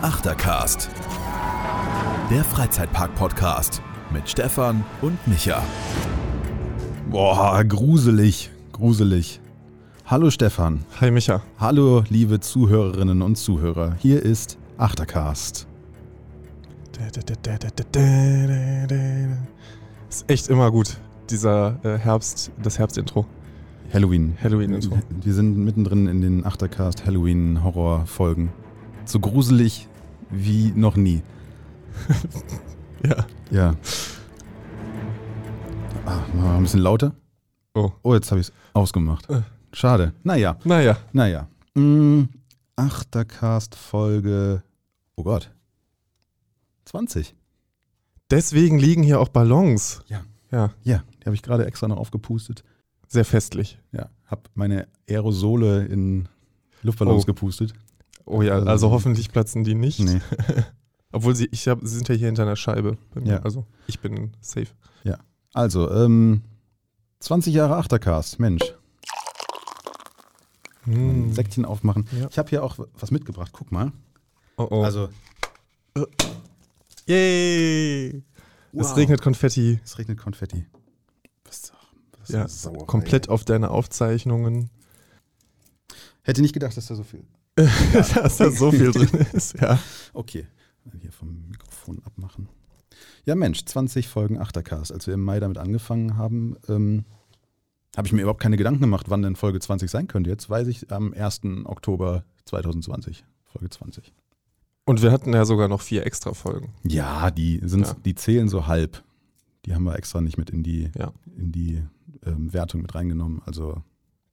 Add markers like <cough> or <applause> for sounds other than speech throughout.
Achtercast. Der Freizeitpark-Podcast mit Stefan und Micha. Boah, gruselig, gruselig. Hallo Stefan. Hi Micha. Hallo liebe Zuhörerinnen und Zuhörer. Hier ist Achtercast. Ist echt immer gut, dieser äh, Herbst, das Herbstintro. Halloween. Halloween-Intro. Wir sind mittendrin in den Achtercast Halloween-Horror-Folgen. So gruselig wie noch nie. <laughs> Ja. Ja. Ah, mal ein bisschen lauter. Oh. Oh, jetzt habe ich es ausgemacht. Äh. Schade. Naja, Naja. naja. Mm, Achtercast-Folge. Oh Gott. 20. Deswegen liegen hier auch Ballons. Ja. Ja, Ja, die habe ich gerade extra noch aufgepustet. sehr festlich. Ja, habe meine Aerosole in Luftballons Oh. gepustet. Oh ja, Also- also hoffentlich platzen die nicht. Nee. <laughs> Obwohl sie, ich hab, sie sind ja hier hinter einer Scheibe. Ja. Also ich bin safe. Also, ähm, 20 Jahre Achtercast, Mensch. Hm. Säckchen aufmachen. Ja. Ich habe hier auch was mitgebracht, guck mal. Oh oh. Also, Yay! Es Wow. regnet Konfetti. es regnet Konfetti. Was, was Ja. Komplett auf deine Aufzeichnungen. Hätte nicht gedacht, dass da so viel. <laughs> Dass da so viel drin <laughs> ist. Ja. Okay, hier vom Mikrofon abmachen. Ja, Mensch, 20 Folgen Achtercast. Als wir im Mai damit angefangen haben, ähm, habe ich mir überhaupt keine Gedanken gemacht, wann denn Folge 20 sein könnte. Jetzt weiß ich am 1. Oktober 2020, Folge 20. Und wir hatten ja sogar noch vier extra Folgen. Ja, die, sind, Ja. die zählen so halb. Die haben wir extra nicht mit in die, Ja. in die ähm, Wertung mit reingenommen. Also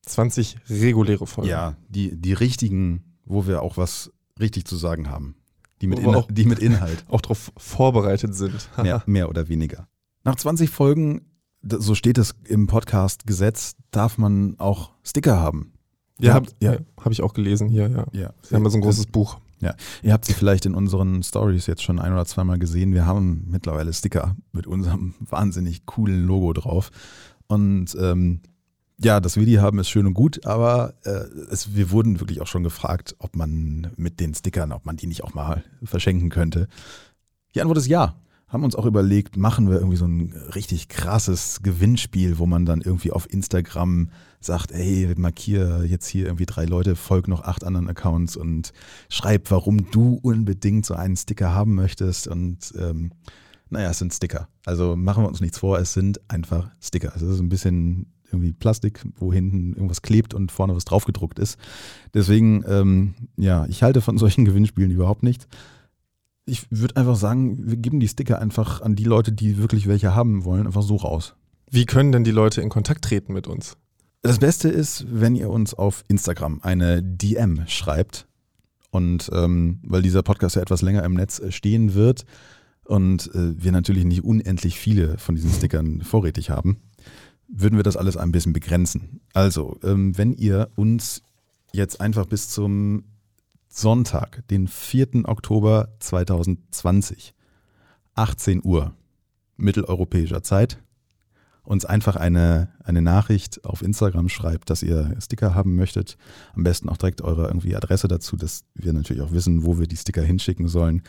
20 reguläre Folgen. ja, die, die richtigen, wo wir auch was richtig zu sagen haben. Die mit, Wo wir Inha auch- die mit Inhalt. <laughs> Auch darauf vorbereitet sind. <laughs> mehr, mehr oder weniger. Nach 20 Folgen, so steht es im Podcast-Gesetz, darf man auch Sticker haben. ja, habe habt- ja. ja. hab ich auch gelesen hier, ja. Ja, Wir haben ja so ein großes Buch. Ihr habt sie vielleicht in unseren Stories jetzt schon ein oder zweimal gesehen. Wir haben mittlerweile Sticker mit unserem wahnsinnig coolen Logo drauf. Und ähm, ja, dass wir die haben, ist schön und gut, aber äh, es, wir wurden wirklich auch schon gefragt, ob man mit den Stickern, ob man die nicht auch mal verschenken könnte. Die Antwort ist ja. Haben uns auch überlegt, machen wir irgendwie so ein richtig krasses Gewinnspiel, wo man dann irgendwie auf Instagram sagt, ey, markier jetzt hier irgendwie drei Leute, folg noch acht anderen Accounts und schreib, warum du unbedingt so einen Sticker haben möchtest. Und ähm, naja, es sind Sticker. Also machen wir uns nichts vor, es sind einfach Sticker. Es ist ein bisschen irgendwie Plastik, wo hinten irgendwas klebt und vorne was draufgedruckt ist. Deswegen, ähm, ja, ich halte von <laughs> solchen Gewinnspielen überhaupt nichts. Ich würde einfach sagen, wir geben die Sticker einfach an die Leute, die wirklich welche haben wollen, einfach so raus. Wie können denn die Leute in Kontakt treten mit uns? Das Beste ist, wenn ihr uns auf Instagram eine DM schreibt. Und ähm, weil dieser Podcast ja etwas länger im Netz äh, stehen wird und äh, wir natürlich nicht unendlich viele von diesen Stickern vorrätig haben, würden wir das alles ein bisschen begrenzen. Also, ähm, wenn ihr uns jetzt einfach bis zum Sonntag, den 4. Oktober 2020, 18 Uhr mitteleuropäischer Zeit, uns einfach eine, eine Nachricht auf Instagram schreibt, dass ihr Sticker haben möchtet. Am besten auch direkt eure irgendwie Adresse dazu, dass wir natürlich auch wissen, wo wir die Sticker hinschicken sollen.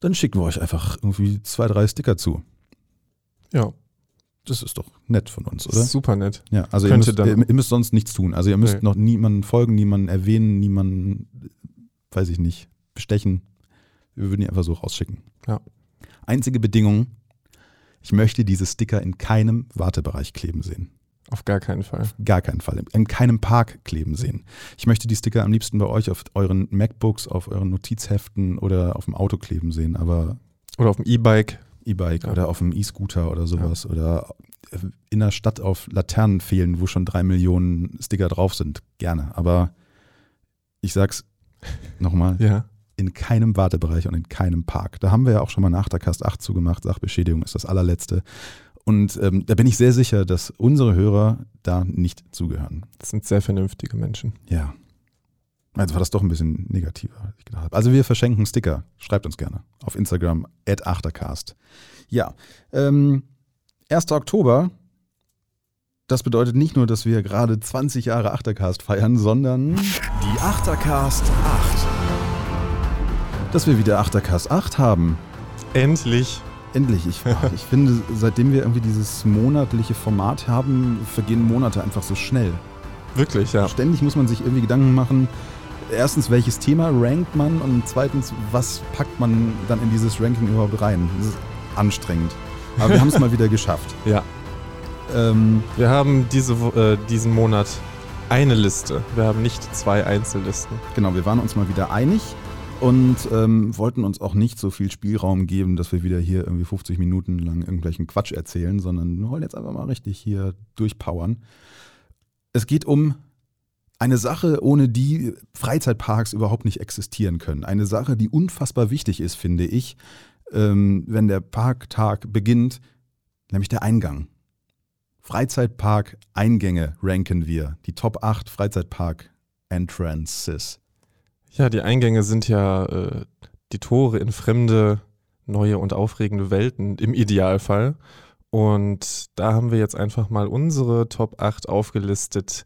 Dann schicken wir euch einfach irgendwie zwei, drei Sticker zu. Ja, Das ist doch nett von uns, oder? super nett. Ja, also ihr müsst, ihr müsst sonst nichts tun. Also ihr müsst Nee. noch niemanden folgen, niemanden erwähnen, niemanden, weiß ich nicht, bestechen. Wir würden die einfach so rausschicken. Ja. Einzige Bedingung, ich möchte diese Sticker in keinem Wartebereich kleben sehen. Auf gar keinen Fall. Gar keinen Fall. In keinem Park kleben sehen. Ich möchte die Sticker am liebsten bei euch auf euren MacBooks, auf euren Notizheften oder auf dem Auto kleben sehen, aber Oder auf dem E-Bike. E-Bike Ja. oder auf dem E-Scooter oder sowas oder in der Stadt auf Laternen fehlen, wo schon drei Millionen Sticker drauf sind. Gerne. Aber ich sag's <laughs> nochmal, Ja. in keinem Wartebereich und in keinem Park. Da haben wir ja auch schon mal nach der Cast 8 zugemacht. Sachbeschädigung ist das allerletzte. Und ähm, da bin ich sehr sicher, dass unsere Hörer da nicht zugehören. Das sind sehr vernünftige Menschen. Ja. Also war das doch ein bisschen negativer, als ich gedacht habe. Also wir verschenken Sticker. Schreibt uns gerne auf Instagram at achtercast. Ja, ähm, 1. Oktober, das bedeutet nicht nur, dass wir gerade 20 Jahre Achtercast feiern, sondern Die Achtercast 8. dass wir wieder Achtercast 8 haben. Endlich. Endlich. Ich, <laughs> ich finde, seitdem wir irgendwie dieses monatliche Format haben, vergehen Monate einfach so schnell. Wirklich, ja. Ständig muss man sich irgendwie Gedanken machen. Erstens, welches Thema rankt man und zweitens, was packt man dann in dieses Ranking überhaupt rein? Das ist anstrengend. Aber wir <laughs> haben es mal wieder geschafft. Ja. Ähm, Wir haben diese, äh, diesen Monat eine Liste. Wir haben nicht zwei Einzellisten. genau, wir waren uns mal wieder einig und ähm, wollten uns auch nicht so viel Spielraum geben, dass wir wieder hier irgendwie 50 Minuten lang irgendwelchen Quatsch erzählen, sondern wir wollen jetzt einfach mal richtig hier durchpowern. Es geht um eine Sache, ohne die Freizeitparks überhaupt nicht existieren können. Eine Sache, die unfassbar wichtig ist, finde ich, ähm, wenn der Parktag beginnt, nämlich der Eingang. Freizeitpark-Eingänge ranken wir. Die Top 8 Freizeitpark-Entrances. Ja, die Eingänge sind ja äh, die Tore in fremde, neue und aufregende Welten im Idealfall. Und da haben wir jetzt einfach mal unsere Top 8 aufgelistet,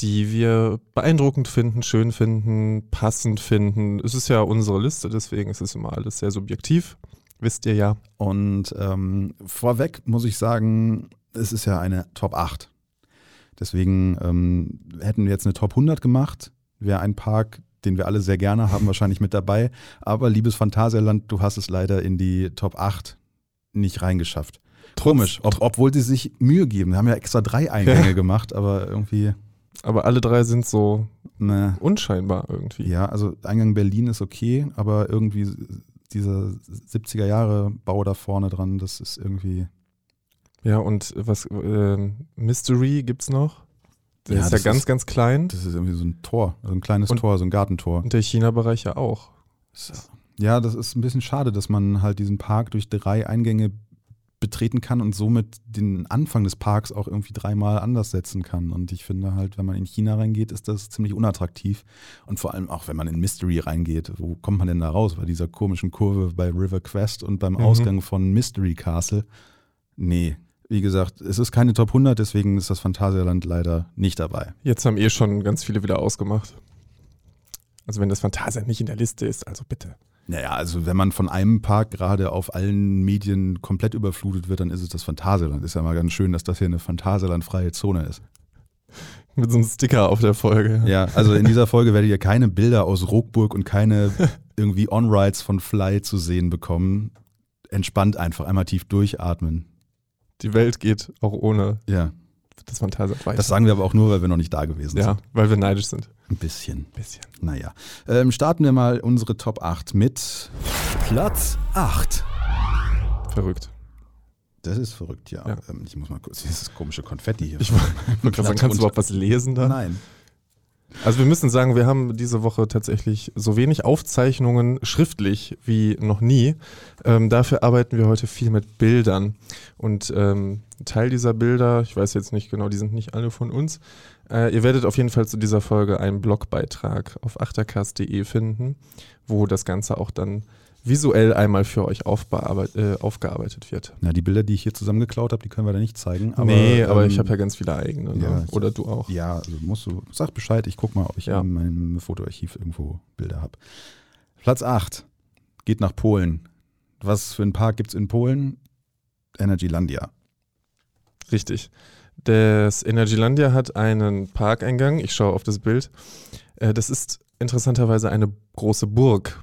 die wir beeindruckend finden, schön finden, passend finden. Es ist ja unsere Liste, deswegen ist es immer alles sehr subjektiv. Wisst ihr ja. Und ähm, vorweg muss ich sagen, es ist ja eine Top 8. Deswegen ähm, hätten wir jetzt eine Top 100 gemacht, wäre ein Park, den wir alle sehr gerne haben, wahrscheinlich mit dabei. Aber liebes Phantasialand, du hast es leider in die Top 8 nicht reingeschafft. Komisch, ob, obwohl sie sich Mühe geben. Wir haben ja extra drei Eingänge <laughs> gemacht, aber irgendwie, Aber alle drei sind so ne. unscheinbar irgendwie. Ja, also Eingang Berlin ist okay, aber irgendwie dieser 70er Jahre Bau da vorne dran, das ist irgendwie. Ja, und was, äh, Mystery gibt's noch? Der Ja, ist ja ganz, ist- ganz klein. Das ist irgendwie so ein Tor, so ein kleines Und- Tor, so ein Gartentor. Und der China-Bereich ja auch. Ja, das ist ein bisschen schade, dass man halt diesen Park durch drei Eingänge betreten kann und somit den Anfang des Parks auch irgendwie dreimal anders setzen kann. Und ich finde halt, wenn man in China reingeht, ist das ziemlich unattraktiv. Und vor allem auch, wenn man in Mystery reingeht, wo kommt man denn da raus? Bei dieser komischen Kurve bei River Quest und beim Mhm. Ausgang von Mystery Castle. Nee, wie gesagt, es ist keine Top 100, deswegen ist das Phantasialand leider nicht dabei. Jetzt haben eh schon ganz viele wieder ausgemacht. Also wenn das Phantasia nicht in der Liste ist, also bitte. Naja, also wenn man von einem Park gerade auf allen Medien komplett überflutet wird, dann ist es das Phantasialand. Ist ja mal ganz schön, dass das hier eine Phantasialand-freie Zone ist. Mit so einem Sticker auf der Folge. Ja, also in dieser Folge werdet ihr keine Bilder aus Rockburg und keine irgendwie On-Rides von Fly zu sehen bekommen. Entspannt einfach, einmal tief durchatmen. Die Welt geht auch ohne Ja, das Phantasia weiter. das sagen wir aber auch nur, weil wir noch nicht da gewesen ja, sind. weil wir neidisch sind. Ein bisschen. Bisschen. Naja. Ähm, starten wir mal unsere Top 8 mit Platz 8. Verrückt. Das ist verrückt, ja. Ja. Ähm, ich muss mal kurz dieses komische Konfetti hier. Ich wollte <laughs> gerade sagen, kannst du überhaupt was lesen da? Nein. Also wir müssen sagen, wir haben diese Woche tatsächlich so wenig Aufzeichnungen schriftlich wie noch nie. Ähm, dafür arbeiten wir heute viel mit Bildern. Und ähm, Teil dieser Bilder, ich weiß jetzt nicht genau, die sind nicht alle von uns. Äh, ihr werdet auf jeden Fall zu dieser Folge einen Blogbeitrag auf achtercast.de finden, wo das Ganze auch dann visuell einmal für euch äh, aufgearbeitet wird. Na, die Bilder, die ich hier zusammengeklaut habe, die können wir da nicht zeigen. Aber, nee, aber ähm, ich habe ja ganz viele eigene. Ne? ja, Oder du auch. Ja, also musst du, sag Bescheid, ich guck mal, ob ich Ja. in meinem Fotoarchiv irgendwo Bilder habe. Platz 8 geht nach Polen. Was für einen Park gibt es in Polen? Energylandia. Richtig. Das Energylandia hat einen Parkeingang. Ich schaue auf das Bild. Äh, Das ist interessanterweise eine große Burg.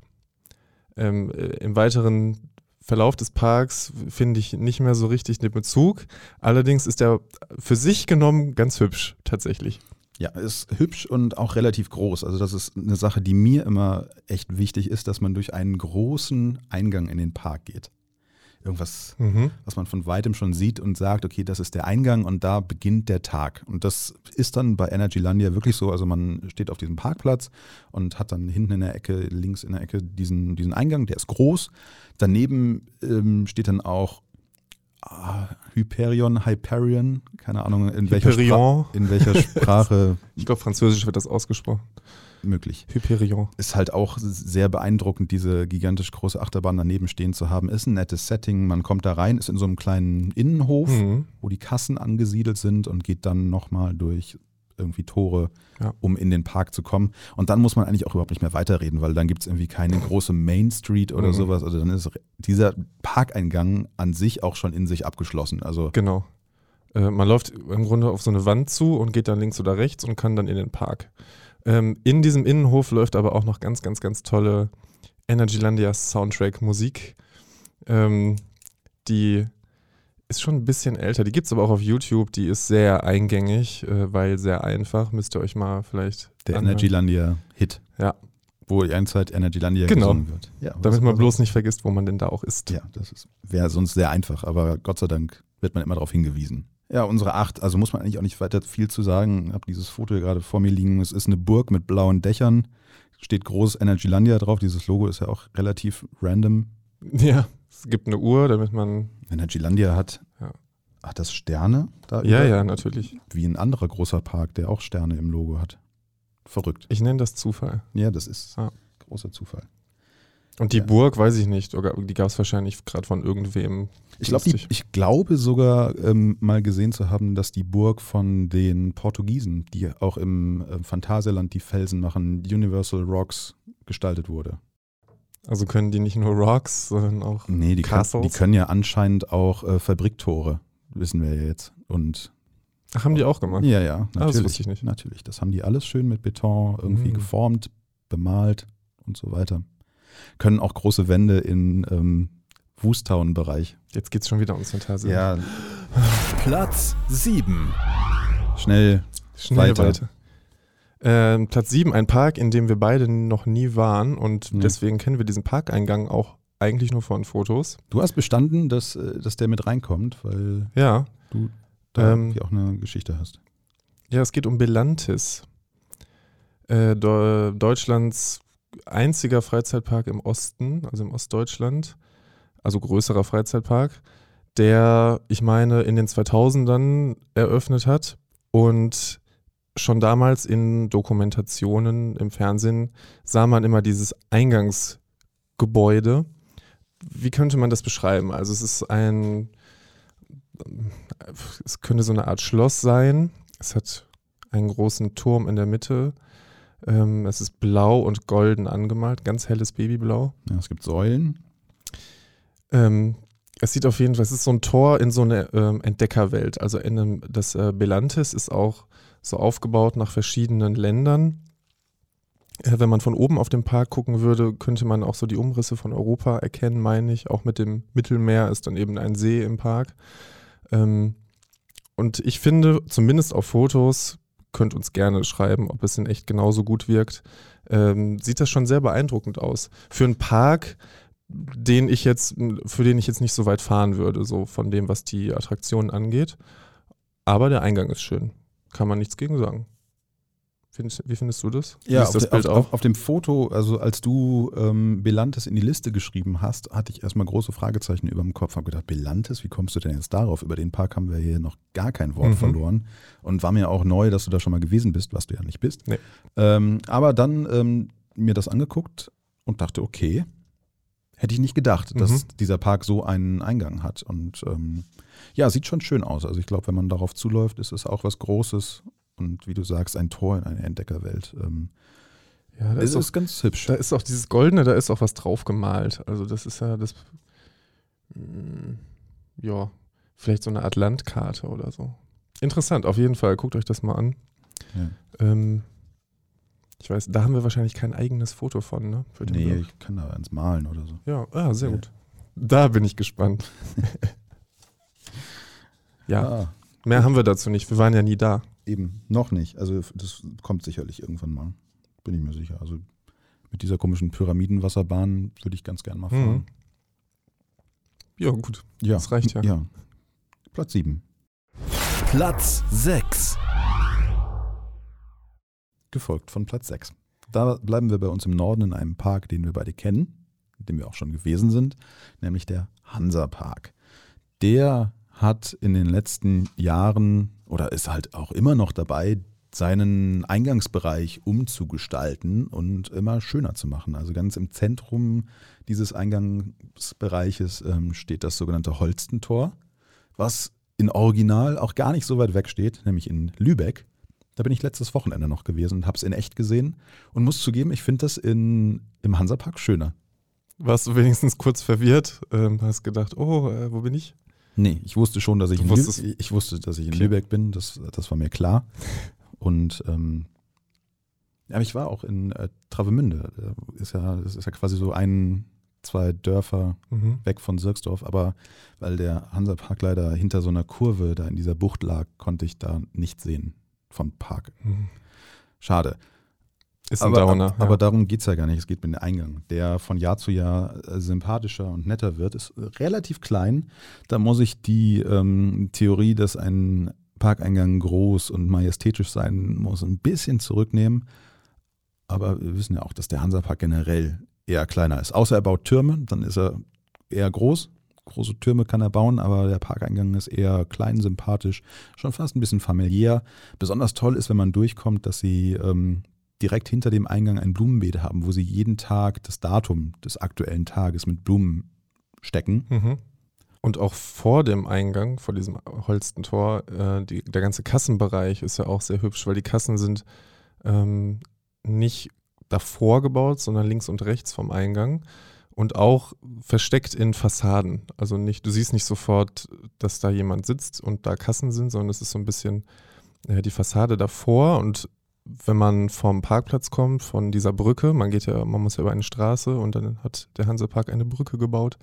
Ähm, äh, Im weiteren Verlauf des Parks finde ich nicht mehr so richtig den Bezug. Allerdings ist er für sich genommen ganz hübsch, tatsächlich. Ja, ist hübsch und auch relativ groß. Also das ist eine Sache, die mir immer echt wichtig ist, dass man durch einen großen Eingang in den Park geht. Irgendwas, Mhm. was man von weitem schon sieht und sagt, okay, das ist der Eingang und da beginnt der Tag. Und das ist dann bei Energylandia wirklich so. Also man steht auf diesem Parkplatz und hat dann hinten in der Ecke, links in der Ecke diesen, diesen Eingang, der ist groß. Daneben ähm, steht dann auch ah, Hyperion, Hyperion, keine Ahnung, in welcher, Spra Hyperion. in welcher <laughs> Sprache Ich glaube, französisch wird das ausgesprochen. Möglich. Hyperion. Ist halt auch sehr beeindruckend, diese gigantisch große Achterbahn daneben stehen zu haben. Ist ein nettes Setting. Man kommt da rein, ist in so einem kleinen Innenhof, Mhm. wo die Kassen angesiedelt sind und geht dann nochmal durch irgendwie Tore, Ja. um in den Park zu kommen. Und dann muss man eigentlich auch überhaupt nicht mehr weiterreden, weil dann gibt es irgendwie keine große Main Street oder Mhm. sowas. Also dann ist dieser Parkeingang an sich auch schon in sich abgeschlossen. Also Genau. Äh, man läuft im Grunde auf so eine Wand zu und geht dann links oder rechts und kann dann in den Park. Ähm, in diesem Innenhof läuft aber auch noch ganz, ganz, ganz tolle Energylandia Soundtrack Musik. Ähm, die ist schon ein bisschen älter. Die gibt es aber auch auf YouTube. Die ist sehr eingängig, äh, weil sehr einfach. Müsst ihr euch mal vielleicht. der anhören. Energylandia-Hit. Ja. Wo die ganze Zeit Energylandia Genau. gesungen wird. Ja, Damit man bloß nicht vergisst, wo man denn da auch ist. Ja, das ist- wäre sonst sehr einfach, aber Gott sei Dank wird man immer darauf hingewiesen. Ja, unsere acht, also muss man eigentlich auch nicht weiter viel zu sagen. Ich habe dieses Foto hier gerade vor mir liegen. Es ist eine Burg mit blauen Dächern. Steht groß Energylandia drauf. Dieses Logo ist ja auch relativ random. Ja, es gibt eine Uhr, damit man. Energylandia hat, Ja. hat das Sterne da Ja, über? ja, natürlich. Wie ein anderer großer Park, der auch Sterne im Logo hat. Verrückt. Ich nenne das Zufall. Ja, das ist Ja. großer Zufall. Und die Ja. Burg, weiß ich nicht, oder die gab es wahrscheinlich gerade von irgendwem. Ich, glaub, die, ich glaube sogar ähm, mal gesehen zu haben, dass die Burg von den Portugiesen, die auch im äh, Phantasialand die Felsen machen, Universal Rocks gestaltet wurde. Also können die nicht nur Rocks, sondern auch. Nee, die, Castles? die können ja anscheinend auch äh, Fabriktore, wissen wir ja jetzt. Und Ach, haben die auch gemacht? ja, ja, Ah, das natürlich. wusste ich nicht. Natürlich, das haben die alles schön mit Beton irgendwie Mhm. geformt, bemalt und so weiter. Können auch große Wände in ähm, Woostown-Bereich. Jetzt geht's schon wieder ums Fantasie. Ja, Platz 7. schnell Schnell Weiter. weiter. Ähm, Platz 7, ein Park, in dem wir beide noch nie waren und Ja. deswegen kennen wir diesen Parkeingang auch eigentlich nur von Fotos. Du hast bestanden, dass, äh, dass der mit reinkommt, weil Ja, du da Ähm, auch eine Geschichte hast. ja, es geht um Belantis. Äh, Deu- Deutschlands einziger Freizeitpark im Osten, also im Ostdeutschland, also größerer Freizeitpark, der, ich meine, in den 2000ern eröffnet hat und schon damals in Dokumentationen im Fernsehen sah man immer dieses Eingangsgebäude. Wie könnte man das beschreiben? Also es ist ein, es könnte so eine Art Schloss sein. Es hat einen großen Turm in der Mitte. Ähm, es ist blau und golden angemalt, ganz helles Babyblau. Ja, es gibt Säulen. Ähm, es sieht auf jeden Fall, es ist so ein Tor in so eine ähm, Entdeckerwelt. Also in einem, das äh, Belantis ist auch so aufgebaut nach verschiedenen Ländern. Äh, wenn man von oben auf den Park gucken würde, könnte man auch so die Umrisse von Europa erkennen, meine ich. Auch mit dem Mittelmeer ist dann eben ein See im Park. Ähm, und ich finde, zumindest auf Fotos, könnt uns gerne schreiben, ob es in echt genauso gut wirkt, ähm, sieht das schon sehr beeindruckend aus. Für einen Park, den ich jetzt, für den ich jetzt nicht so weit fahren würde, so von dem, was die Attraktionen angeht. Aber der Eingang ist schön. Kann man nichts gegen sagen. Findest, wie findest du das? Ist auf, das de- auf, auf dem Foto, also als du ähm, Belantes in die Liste geschrieben hast, hatte ich erstmal große Fragezeichen über dem Kopf. Habe gedacht, Belantes, wie kommst du denn jetzt darauf? Über den Park haben wir hier noch gar kein Wort Mhm. verloren. Und war mir auch neu, dass du da schon mal gewesen bist, was du ja nicht bist. Nee. Ähm, aber dann ähm, mir das angeguckt und dachte, okay, hätte ich nicht gedacht, dass Mhm. dieser Park so einen Eingang hat. Und ähm, ja, sieht schon schön aus. Also ich glaube, wenn man darauf zuläuft, ist es auch was Großes. Und wie du sagst, ein Tor in eine Entdeckerwelt. Ähm, Ja, da es ist, auch, ganz hübsch. da ist auch dieses Goldene, da ist auch was drauf gemalt. Also das ist ja das, mm, ja, vielleicht so eine Art Landkarte oder so. Interessant, auf jeden Fall. Guckt euch das mal an. Ja. Ähm, ich weiß, da haben wir wahrscheinlich kein eigenes Foto von, ne? Für den Nee, Blog. ich kann da eins malen oder so. Ja, ah, sehr Ja. gut. Da bin ich gespannt. <laughs> ja, Ah, mehr haben wir dazu nicht. Wir waren ja nie da. Eben, noch nicht. Also das kommt sicherlich irgendwann mal. Bin ich mir sicher. Also mit dieser komischen Pyramidenwasserbahn würde ich ganz gern mal fahren. Mhm. Ja, gut. Ja, Das reicht ja. Ja. Platz 7. Platz 6. Gefolgt von Platz 6. Da bleiben wir bei uns im Norden in einem Park, den wir beide kennen, in dem wir auch schon gewesen sind, nämlich der Hansa-Park. Der hat in den letzten Jahren oder ist halt auch immer noch dabei, seinen Eingangsbereich umzugestalten und immer schöner zu machen. Also ganz im Zentrum dieses Eingangsbereiches ähm, steht das sogenannte Holstentor, was in Original auch gar nicht so weit weg steht, nämlich in Lübeck. Da bin ich letztes Wochenende noch gewesen und habe es in echt gesehen und muss zugeben, ich finde das in, im Hansapark schöner. Warst du wenigstens kurz verwirrt? Ähm, hast gedacht, oh, äh, wo bin ich? Nee, ich wusste schon, dass ich, in, Lübeck, ich wusste, dass ich in Okay. Lübeck bin, das, das war mir klar. Und ähm, aber ich war auch in äh, Travemünde. Da Ist ja, das ist ja quasi so ein, zwei Dörfer Mhm. weg von Sirksdorf, aber weil der Hansapark leider hinter so einer Kurve da in dieser Bucht lag, konnte ich da nicht sehen vom Park. Mhm. Schade. Ist ein aber, Downer. aber, aber darum geht es ja gar nicht. Es geht mit dem Eingang, der von Jahr zu Jahr äh, sympathischer und netter wird. Ist relativ klein. Da muss ich die ähm, Theorie, dass ein Parkeingang groß und majestätisch sein muss, ein bisschen zurücknehmen. Aber wir wissen ja auch, dass der Hansapark generell eher kleiner ist. Außer er baut Türme, dann ist er eher groß. Große Türme kann er bauen, aber der Parkeingang ist eher klein, sympathisch, schon fast ein bisschen familiär. Besonders toll ist, wenn man durchkommt, dass sie ähm, direkt hinter dem Eingang ein Blumenbeet haben, wo sie jeden Tag das Datum des aktuellen Tages mit Blumen stecken. Mhm. Und auch vor dem Eingang, vor diesem Holstentor, äh, die, der ganze Kassenbereich ist ja auch sehr hübsch, weil die Kassen sind ähm, nicht davor gebaut, sondern links und rechts vom Eingang und auch versteckt in Fassaden. Also nicht, du siehst nicht sofort, dass da jemand sitzt und da Kassen sind, sondern es ist so ein bisschen äh, die Fassade davor und wenn man vom Parkplatz kommt, von dieser Brücke, man geht ja, man muss ja über eine Straße und dann hat der Hansepark eine Brücke gebaut,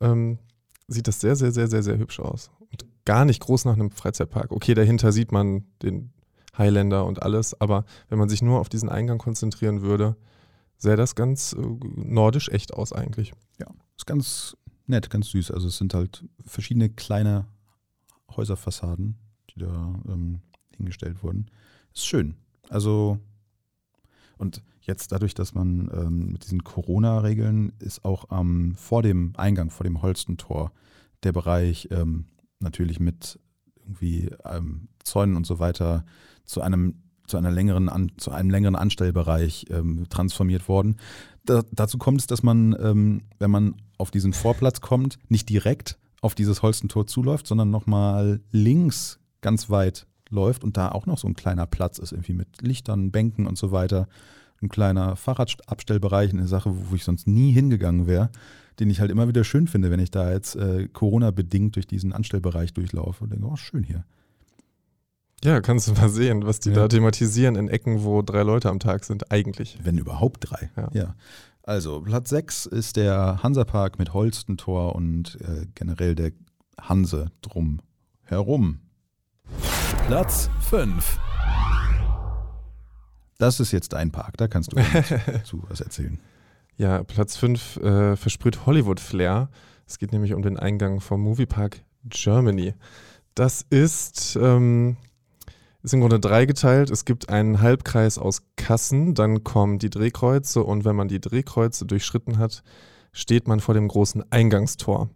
ähm, sieht das sehr, sehr, sehr, sehr, sehr hübsch aus. Und gar nicht groß nach einem Freizeitpark. Okay, dahinter sieht man den Highlander und alles, aber wenn man sich nur auf diesen Eingang konzentrieren würde, sähe das ganz äh, nordisch echt aus eigentlich. Ist ganz nett, ganz süß. Also es sind halt verschiedene kleine Häuserfassaden, die da ähm, hingestellt wurden. Ist schön. Also und jetzt dadurch, dass man ähm, mit diesen Corona-Regeln ist auch ähm, vor dem Eingang, vor dem Holstentor, der Bereich ähm, natürlich mit irgendwie ähm, Zäunen und so weiter zu einem zu einer längeren An, zu einem längeren Anstellbereich ähm, transformiert worden. Da, dazu kommt es, dass man, ähm, wenn man auf diesen Vorplatz kommt, nicht direkt auf dieses Holstentor zuläuft, sondern nochmal links ganz weit läuft und da auch noch so ein kleiner Platz ist, irgendwie mit Lichtern, Bänken und so weiter. Ein kleiner Fahrradabstellbereich, eine Sache, wo ich sonst nie hingegangen wäre, den ich halt immer wieder schön finde, wenn ich da jetzt äh, Corona-bedingt durch diesen Anstellbereich durchlaufe und denke, oh, schön hier. Ja, kannst du mal sehen, was die Ja. da thematisieren in Ecken, wo drei Leute am Tag sind, eigentlich. Wenn überhaupt drei. Ja. Also Platz 6 ist der Hansapark mit Holstentor und äh, generell der Hanse drum herum. Platz 5. Das ist jetzt dein Park, da kannst du uns <laughs> zu was erzählen. Ja, Platz 5 äh, versprüht Hollywood-Flair. Es geht nämlich um den Eingang vom Moviepark Germany. Das ist, ähm, ist im Grunde dreigeteilt. Es gibt einen Halbkreis aus Kassen, dann kommen die Drehkreuze und wenn man die Drehkreuze durchschritten hat, steht man vor dem großen Eingangstor.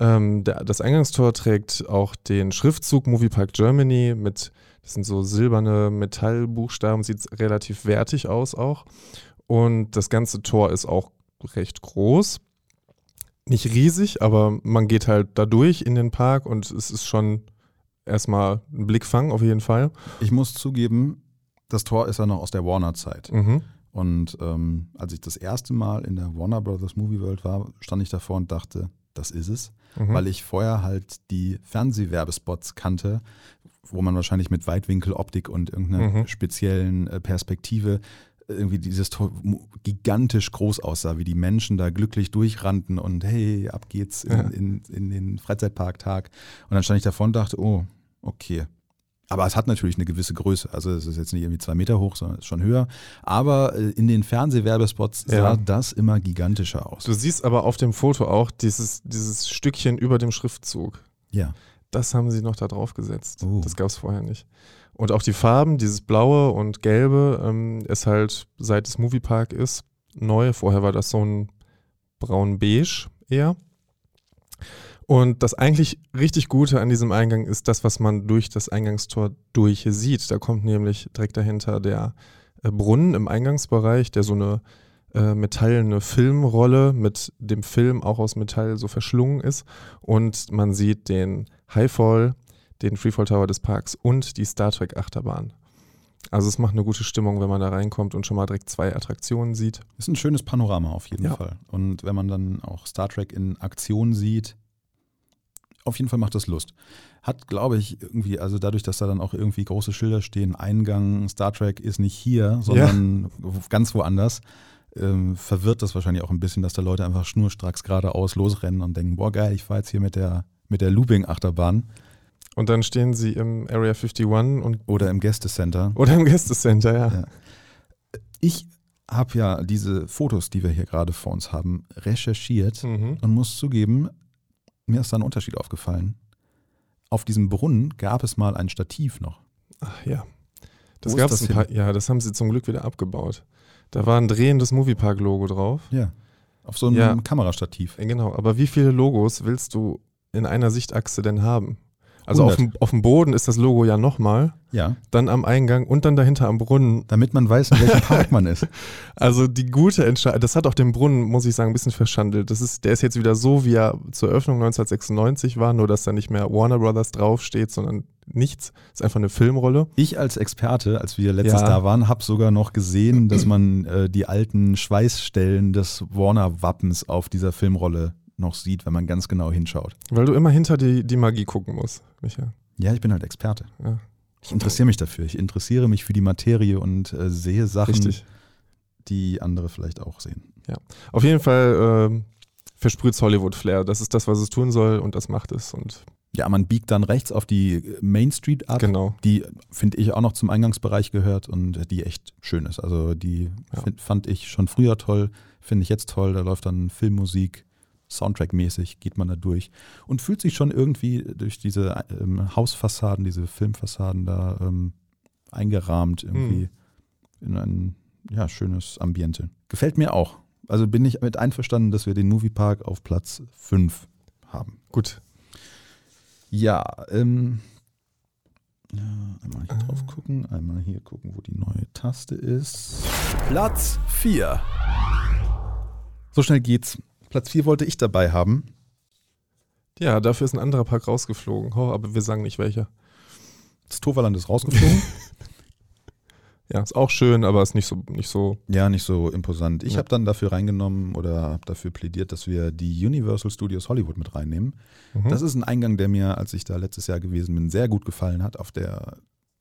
Ähm, der, das Eingangstor trägt auch den Schriftzug Moviepark Germany mit, das sind so silberne Metallbuchstaben, sieht relativ wertig aus auch. Und das ganze Tor ist auch recht groß. Nicht riesig, aber man geht halt da durch in den Park und es ist schon erstmal ein Blickfang auf jeden Fall. Ich muss zugeben, das Tor ist ja noch aus der Warner-Zeit. Mhm. Und ähm, als ich das erste Mal in der Warner Brothers Movie World war, stand ich davor und dachte, das ist es. Mhm. weil ich vorher halt die Fernsehwerbespots kannte, wo man wahrscheinlich mit Weitwinkeloptik und irgendeiner Mhm. speziellen äh, Perspektive irgendwie dieses Tor gigantisch groß aussah, wie die Menschen da glücklich durchrannten und hey, ab geht's in, Ja. in, in den Freizeitparktag. Und dann stand ich davor und dachte, oh, okay. Aber es hat natürlich eine gewisse Größe. Also es ist jetzt nicht irgendwie zwei Meter hoch, sondern es ist schon höher. Aber äh, in den Fernsehwerbespots Ja. sah das immer gigantischer aus. Du siehst aber auf dem Foto auch dieses, dieses Stückchen über dem Schriftzug. Ja. Das haben sie noch da drauf gesetzt. Oh. Das gab es vorher nicht. Und auch die Farben, dieses Blaue und Gelbe, ähm, ist halt, seit es Moviepark ist, neu. Vorher war das so ein braun-beige eher. Und das eigentlich richtig Gute an diesem Eingang ist das, was man durch das Eingangstor durch sieht. Da kommt nämlich direkt dahinter der äh, Brunnen im Eingangsbereich, der so eine äh, metallene Filmrolle mit dem Film auch aus Metall so verschlungen ist. Und man sieht den Highfall, den Freefall Tower des Parks und die Star Trek Achterbahn. Also es macht eine gute Stimmung, wenn man da reinkommt und schon mal direkt zwei Attraktionen sieht. Ist ein schönes Panorama auf jeden Ja. Fall. Und wenn man dann auch Star Trek in Aktion sieht, auf jeden Fall macht das Lust. Hat, glaube ich, irgendwie, also dadurch, dass da dann auch irgendwie große Schilder stehen, Eingang Star Trek ist nicht hier, sondern ganz woanders, ähm, verwirrt das wahrscheinlich auch ein bisschen, dass da Leute einfach schnurstracks geradeaus losrennen und denken, boah geil, ich fahre jetzt hier mit der, mit der Looping-Achterbahn Und dann stehen sie im Area 51 und oder im Gästecenter. oder im Gästecenter, ja. Ja. Ich habe ja diese Fotos, die wir hier gerade vor uns haben, recherchiert Mhm. und muss zugeben, mir ist da ein Unterschied aufgefallen. Auf diesem Brunnen gab es mal ein Stativ noch. Ach ja. Das gab es paar, ja, das haben sie zum Glück wieder abgebaut. Da war ein drehendes Moviepark-Logo drauf. Ja. Auf so einem Ja. Kamerastativ. Äh, Genau, aber wie viele Logos willst du in einer Sichtachse denn haben? Also auf 100. dem, auf dem Boden ist das Logo ja nochmal, Ja. dann am Eingang und dann dahinter am Brunnen. Damit man weiß, in welchem Park man ist. <laughs> Also die gute Entscheidung, das hat auch den Brunnen, muss ich sagen, ein bisschen verschandelt. Das ist, der ist jetzt wieder so, wie er zur Eröffnung 1996 war, nur dass da nicht mehr Warner Brothers draufsteht, sondern nichts. ist einfach eine Filmrolle. Ich als Experte, als wir letztes Ja. da waren, habe sogar noch gesehen, dass man äh, die alten Schweißstellen des Warner-Wappens auf dieser Filmrolle noch sieht, wenn man ganz genau hinschaut. Weil du immer hinter die, die Magie gucken musst, Micha. Ja, ich bin halt Experte. Ja. Ich interessiere mich dafür. Ich interessiere mich für die Materie und äh, sehe Sachen, Richtig. die andere vielleicht auch sehen. Auf jeden Fall ähm, versprüht Hollywood-Flair. Das ist das, was es tun soll und das macht es. Und Ja, man biegt dann rechts auf die Main Street ab, genau. die, finde ich, auch noch zum Eingangsbereich gehört und die echt schön ist. Also die Ja. find, fand ich schon früher toll, finde ich jetzt toll. Da läuft dann Filmmusik, Soundtrack-mäßig geht man da durch und fühlt sich schon irgendwie durch diese ähm, Hausfassaden, diese Filmfassaden da ähm, eingerahmt irgendwie in ein ja, schönes Ambiente. Gefällt mir auch. Also bin ich mit einverstanden, dass wir den Moviepark auf Platz 5 haben. Gut. Ja, ähm, ja, einmal hier drauf gucken, einmal hier gucken, wo die neue Taste ist. Platz 4. So schnell geht's. Platz 4 wollte ich dabei haben. Ja, dafür ist ein anderer Park rausgeflogen. Oh, aber wir sagen nicht welcher. Das Toverland ist rausgeflogen. <laughs> Ja, ist auch schön, aber ist nicht so, nicht so. ja, nicht so imposant. Ich Ja. habe dann dafür reingenommen oder habe dafür plädiert, dass wir die Universal Studios Hollywood mit reinnehmen. Mhm. Das ist ein Eingang, der mir, als ich da letztes Jahr gewesen bin, sehr gut gefallen hat. Auf der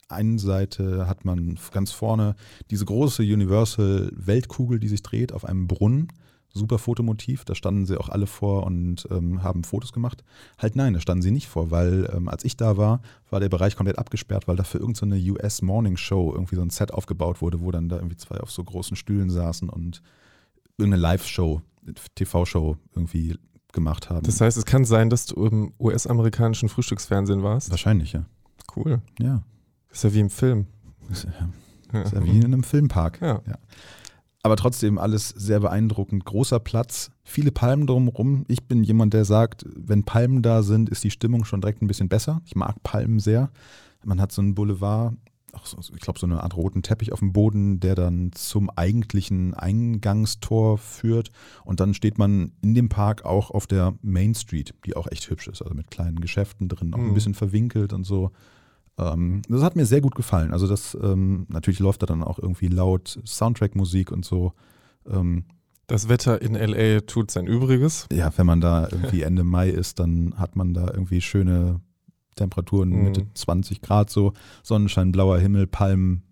einen Seite hat man ganz vorne diese große Universal Weltkugel, die sich dreht auf einem Brunnen. Super Fotomotiv, da standen sie auch alle vor und ähm, haben Fotos gemacht. Halt nein, da standen sie nicht vor, weil ähm, als ich da war, war der Bereich komplett abgesperrt, weil da für irgendeine US Morning Show irgendwie so ein Set aufgebaut wurde, wo dann da irgendwie zwei auf so großen Stühlen saßen und irgendeine Live-Show, TV-Show irgendwie gemacht haben. Das heißt, es kann sein, dass du im US-amerikanischen Frühstücksfernsehen warst. Wahrscheinlich, ja. Cool. Ja. Ist ja wie im Film. Ist ja, ist ja wie in einem Filmpark. Ja. Aber trotzdem alles sehr beeindruckend. Großer Platz, viele Palmen drumherum. Ich bin jemand, der sagt, wenn Palmen da sind, ist die Stimmung schon direkt ein bisschen besser. Ich mag Palmen sehr. Man hat so einen Boulevard, ich glaube, so eine Art roten Teppich auf dem Boden, der dann zum eigentlichen Eingangstor führt. Und dann steht man in dem Park auch auf der Main Street, die auch echt hübsch ist. Also mit kleinen Geschäften drin, auch ein Mhm. bisschen verwinkelt und so. Ähm, das hat mir sehr gut gefallen. Also das, ähm, natürlich läuft da dann auch irgendwie laut Soundtrack-Musik und so. Ähm, Das Wetter in LA tut sein Übriges. ja, wenn man da irgendwie <laughs> Ende Mai ist, dann hat man da irgendwie schöne Temperaturen, Mhm. Mitte 20 Grad so, Sonnenschein, blauer Himmel, Palmen.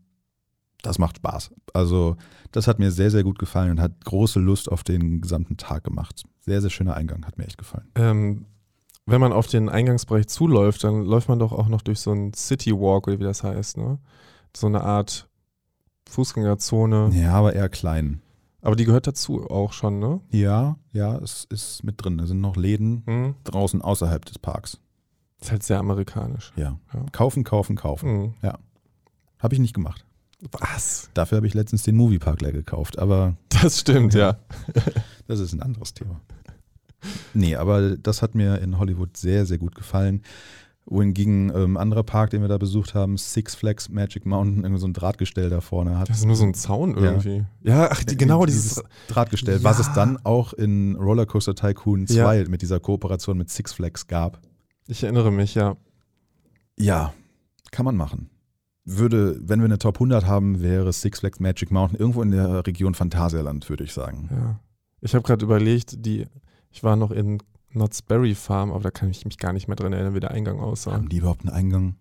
Das macht Spaß. Also das hat mir sehr, sehr gut gefallen und hat große Lust auf den gesamten Tag gemacht. Sehr, sehr schöner Eingang, hat mir echt gefallen. Ähm, wenn man auf den Eingangsbereich zuläuft, dann läuft man doch auch noch durch so einen City Walk oder wie das heißt, ne? So eine Art Fußgängerzone. Ja, aber eher klein. Aber die gehört dazu auch schon, ne? Ja, ja, es ist mit drin. Da sind noch Läden Hm? draußen außerhalb des Parks. Ist halt sehr amerikanisch. Ja. Ja. Kaufen, kaufen, kaufen. Hm. Habe ich nicht gemacht. Was? Dafür habe ich letztens den Moviepark leer gekauft, aber Das stimmt, ja. <laughs> das ist ein anderes Thema. Nee, aber das hat mir in Hollywood sehr, sehr gut gefallen. Wohingegen ähm, anderer Park, den wir da besucht haben, Six Flags Magic Mountain, irgendwie so ein Drahtgestell da vorne hat. Das ist nur so ein Zaun irgendwie. Ja, ach, die, genau, dieses. Drahtgestell, Ja. was es dann auch in Rollercoaster Tycoon 2 mit dieser Kooperation mit Six Flags gab. Ich erinnere mich, ja. Ja, kann man machen. würde, wenn wir eine Top 100 haben, wäre Six Flags Magic Mountain irgendwo in der Region Phantasialand, würde ich sagen. Ja. Ich habe gerade überlegt, die, ich war noch in Knott's Berry Farm, aber da kann ich mich gar nicht mehr dran erinnern, wie der Eingang aussah. Haben die überhaupt einen Eingang?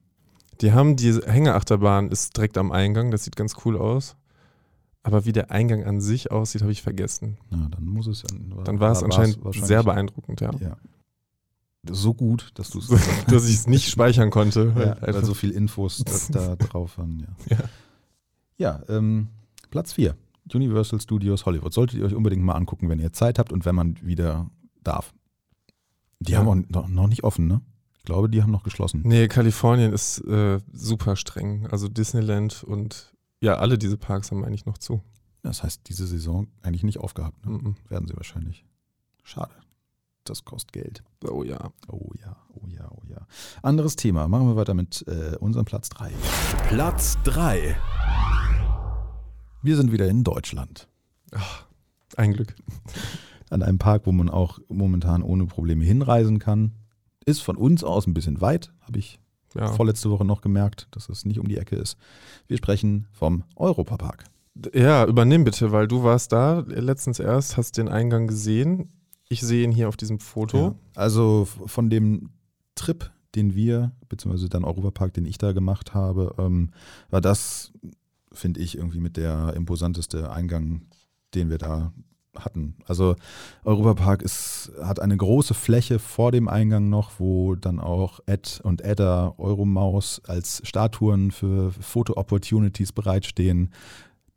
Die haben diese Hängeachterbahn, ist direkt am Eingang, das sieht ganz cool aus. Aber wie der Eingang an sich aussieht, habe ich vergessen. Ja, dann muss es. Dann war es anscheinend sehr beeindruckend, ja. ja. So gut, dass du es. <laughs> dass ich es nicht speichern konnte. Ja, weil, weil so viel Infos <laughs> da drauf waren. Ja, ja. ja ähm, Platz 4. Universal Studios Hollywood. Solltet ihr euch unbedingt mal angucken, wenn ihr Zeit habt und wenn man wieder darf. Die ja. haben auch noch nicht offen, ne? Ich glaube, die haben noch geschlossen. Nee, Kalifornien ist äh, super streng. Also Disneyland und ja, alle diese Parks haben eigentlich noch zu. Das heißt, diese Saison eigentlich nicht aufgehabt. Ne? Mm -mm. Werden sie wahrscheinlich. Schade. Das kostet Geld. Oh ja. Oh ja, oh ja, oh ja. Anderes Thema. Machen wir weiter mit äh, unserem Platz 3. Platz 3. Wir sind wieder in Deutschland. Ach, ein Glück. An einem Park, wo man auch momentan ohne Probleme hinreisen kann. Ist von uns aus ein bisschen weit, habe ich ja. vorletzte Woche noch gemerkt, dass es nicht um die Ecke ist. Wir sprechen vom Europapark. Ja, übernimm bitte, weil du warst da letztens erst, hast den Eingang gesehen. Ich sehe ihn hier auf diesem Foto. Ja, also von dem Trip, den wir, beziehungsweise dann Europapark, den ich da gemacht habe, ähm, war das, finde ich, irgendwie mit der imposanteste Eingang, den wir da hatten. Also Europapark ist, hat eine große Fläche vor dem Eingang noch, wo dann auch Ed und Edda, Euromaus als Statuen für Foto-Opportunities bereitstehen.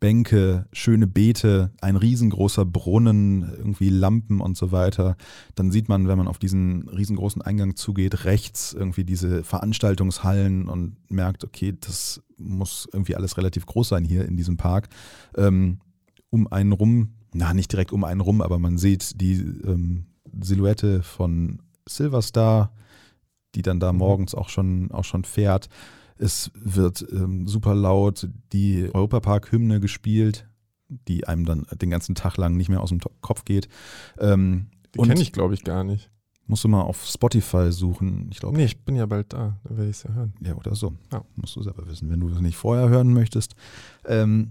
Bänke, schöne Beete, ein riesengroßer Brunnen, irgendwie Lampen und so weiter. Dann sieht man, wenn man auf diesen riesengroßen Eingang zugeht, rechts irgendwie diese Veranstaltungshallen und merkt, okay, das muss irgendwie alles relativ groß sein hier in diesem Park. Ähm, um einen rum na, nicht direkt um einen rum, aber man sieht die ähm, Silhouette von Silverstar, die dann da mhm. morgens auch schon, auch schon fährt. Es wird ähm, super laut die Europapark-Hymne gespielt, die einem dann den ganzen Tag lang nicht mehr aus dem Kopf geht. Ähm, die kenne ich, glaube ich, gar nicht. Musst du mal auf Spotify suchen. Ich glaub, nee, ich bin ja bald da, da werde ich es ja hören. Ja, oder so. Ja. Musst du selber wissen, wenn du es nicht vorher hören möchtest. Ähm,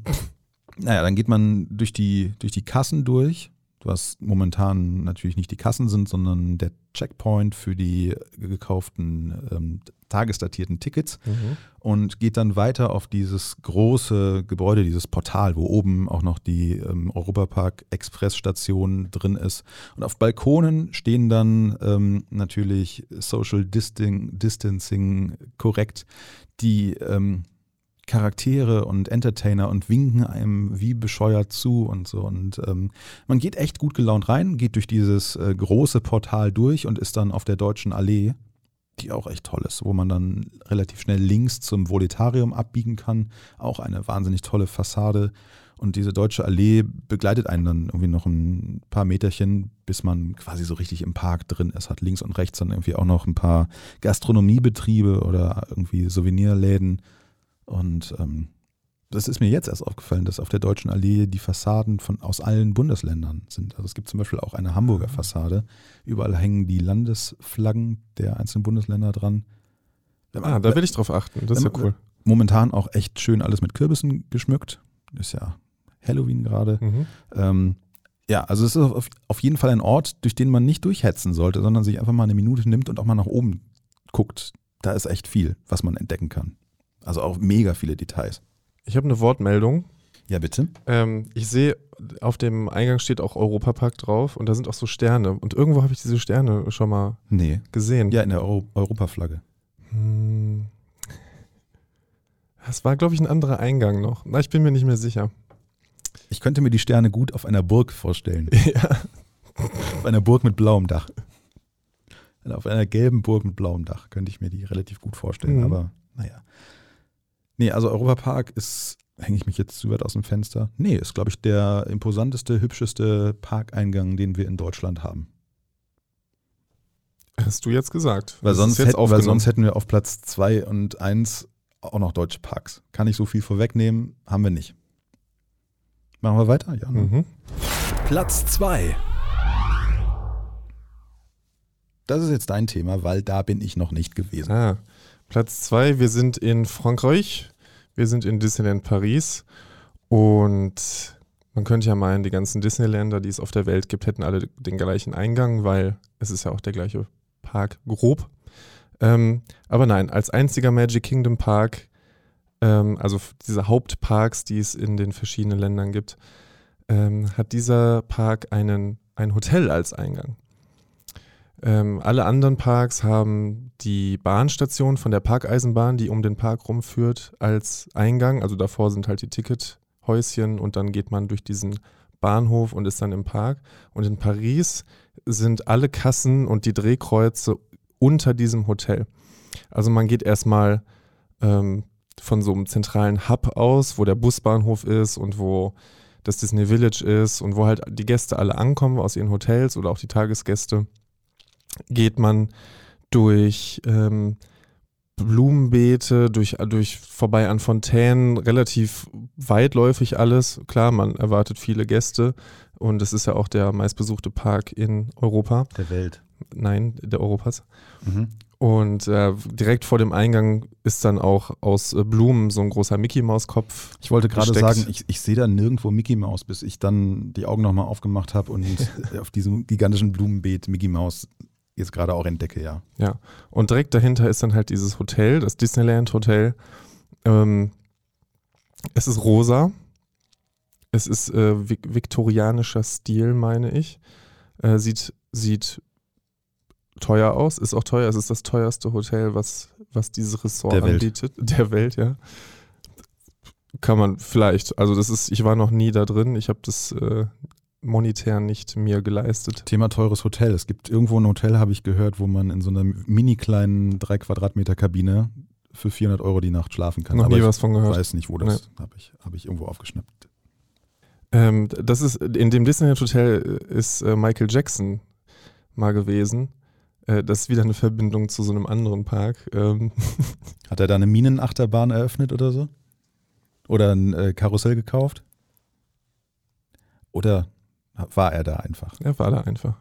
naja, dann geht man durch die, durch die Kassen durch, was momentan natürlich nicht die Kassen sind, sondern der Checkpoint für die gekauften ähm, tagesdatierten Tickets mhm. und geht dann weiter auf dieses große Gebäude, dieses Portal, wo oben auch noch die ähm, Europapark Express Station drin ist. Und auf Balkonen stehen dann ähm, natürlich Social Distancing korrekt die ähm, Charaktere und Entertainer und winken einem wie bescheuert zu und so. Und ähm, man geht echt gut gelaunt rein, geht durch dieses äh, große Portal durch und ist dann auf der Deutschen Allee, die auch echt toll ist, wo man dann relativ schnell links zum Voletarium abbiegen kann. Auch eine wahnsinnig tolle Fassade. Und diese Deutsche Allee begleitet einen dann irgendwie noch ein paar Meterchen, bis man quasi so richtig im Park drin ist. Hat links und rechts dann irgendwie auch noch ein paar Gastronomiebetriebe oder irgendwie Souvenirläden. Und ähm, das ist mir jetzt erst aufgefallen, dass auf der Deutschen Allee die Fassaden von, aus allen Bundesländern sind. Also es gibt zum Beispiel auch eine Hamburger. Fassade. Überall hängen die Landesflaggen der einzelnen Bundesländer dran. Man, ah, da will ich drauf achten. Das ist ja cool. Momentan auch echt schön alles mit Kürbissen geschmückt. Ist ja Halloween gerade. Mhm. Ähm, ja, also es ist auf, auf jeden Fall ein Ort, durch den man nicht durchhetzen sollte, sondern sich einfach mal eine Minute nimmt und auch mal nach oben guckt. Da ist echt viel, was man entdecken kann. Also auch mega viele Details. Ich habe eine Wortmeldung. Ja, bitte. Ähm, ich sehe, auf dem Eingang steht auch Europapark drauf und da sind auch so Sterne. Und irgendwo habe ich diese Sterne schon mal nee. gesehen. Ja, in der Euro Europaflagge. Hm. Das war, glaube ich, ein anderer Eingang noch. Na, ich bin mir nicht mehr sicher. Ich könnte mir die Sterne gut auf einer Burg vorstellen. <laughs> Ja. auf einer Burg mit blauem Dach. Auf einer gelben Burg mit blauem Dach könnte ich mir die relativ gut vorstellen. Mhm. Aber naja. Nee, also Europapark ist, hänge ich mich jetzt zu weit aus dem Fenster? Nee, ist, glaube ich, der imposanteste, hübscheste Parkeingang, den wir in Deutschland haben. Hast du jetzt gesagt. Weil, sonst, hätt, weil sonst hätten wir auf Platz 2 und 1 auch noch deutsche Parks. Kann ich so viel vorwegnehmen? Haben wir nicht. Machen wir weiter? Ja. Ne? Mhm. Platz 2. Das ist jetzt dein Thema, weil da bin ich noch nicht gewesen. Ah, Platz 2, wir sind in Frankreich. Wir sind in Disneyland Paris und man könnte ja meinen, die ganzen Disneyländer, die es auf der Welt gibt, hätten alle den gleichen Eingang, weil es ist ja auch der gleiche Park grob. Ähm, aber nein, als einziger Magic Kingdom Park, ähm, also diese Hauptparks, die es in den verschiedenen Ländern gibt, ähm, hat dieser Park einen, ein Hotel als Eingang. Ähm, alle anderen Parks haben die Bahnstation von der Parkeisenbahn, die um den Park rumführt, als Eingang. Also davor sind halt die Tickethäuschen und dann geht man durch diesen Bahnhof und ist dann im Park. Und in Paris sind alle Kassen und die Drehkreuze unter diesem Hotel. Also man geht erstmal ähm, von so einem zentralen Hub aus, wo der Busbahnhof ist und wo das Disney Village ist und wo halt die Gäste alle ankommen aus ihren Hotels oder auch die Tagesgäste, geht man durch ähm, Blumenbeete, durch, durch vorbei an Fontänen, relativ weitläufig alles. Klar, man erwartet viele Gäste und es ist ja auch der meistbesuchte Park in Europa. Der Welt. Nein, der Europas. Mhm. Und äh, direkt vor dem Eingang ist dann auch aus äh, Blumen so ein großer Mickey Maus Kopf. Ich wollte gerade sagen, ich, ich sehe da nirgendwo Mickey Maus, bis ich dann die Augen nochmal aufgemacht habe und <laughs> auf diesem gigantischen Blumenbeet Mickey Maus jetzt gerade auch entdecke, ja. Ja. Und direkt dahinter ist dann halt dieses Hotel, das Disneyland Hotel. Ähm, es ist rosa. Es ist äh, vi- viktorianischer Stil, meine ich. Äh, sieht, sieht teuer aus, ist auch teuer. Es ist das teuerste Hotel, was, was dieses Ressort Der Welt. anbietet. Der Welt, ja. Kann man vielleicht. Also das ist, ich war noch nie da drin. Ich habe das äh, monetär nicht mir geleistet. Thema teures Hotel. Es gibt irgendwo ein Hotel, habe ich gehört, wo man in so einer mini kleinen 3 Quadratmeter Kabine für 400 Euro die Nacht schlafen kann. Noch Aber nie ich was von gehört. weiß nicht, wo das habe ich, hab ich irgendwo aufgeschnappt. Ähm, das ist, in dem Disneyland Hotel ist äh, Michael Jackson mal gewesen. Äh, das ist wieder eine Verbindung zu so einem anderen Park. Ähm, <laughs> Hat er da eine Minenachterbahn eröffnet oder so? Oder ein äh, Karussell gekauft? Oder war er da einfach? er war da einfach.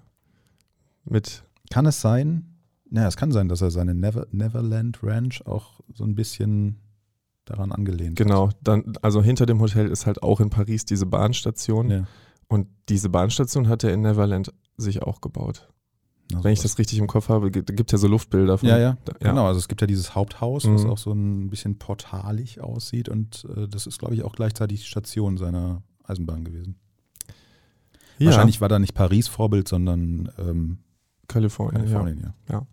Mit, Kann es sein? Naja, es kann sein, dass er seine Never, Neverland Ranch auch so ein bisschen daran angelehnt genau, dann, also hinter dem Hotel ist halt auch in Paris diese Bahnstation. hat. Ja. Und diese Bahnstation hat er in Neverland sich auch gebaut. Na, Wenn ich das richtig im Kopf habe, gibt es ja so Luftbilder von. Ja, ja, Da, Genau, also es gibt ja dieses Haupthaus, was Mhm. auch so ein bisschen portalig aussieht und äh, das ist, glaube ich, auch gleichzeitig die Station seiner Eisenbahn gewesen. Ja. Wahrscheinlich war da nicht Paris Vorbild, sondern ähm, Kalifornien. Ja. Kalifornien, ja.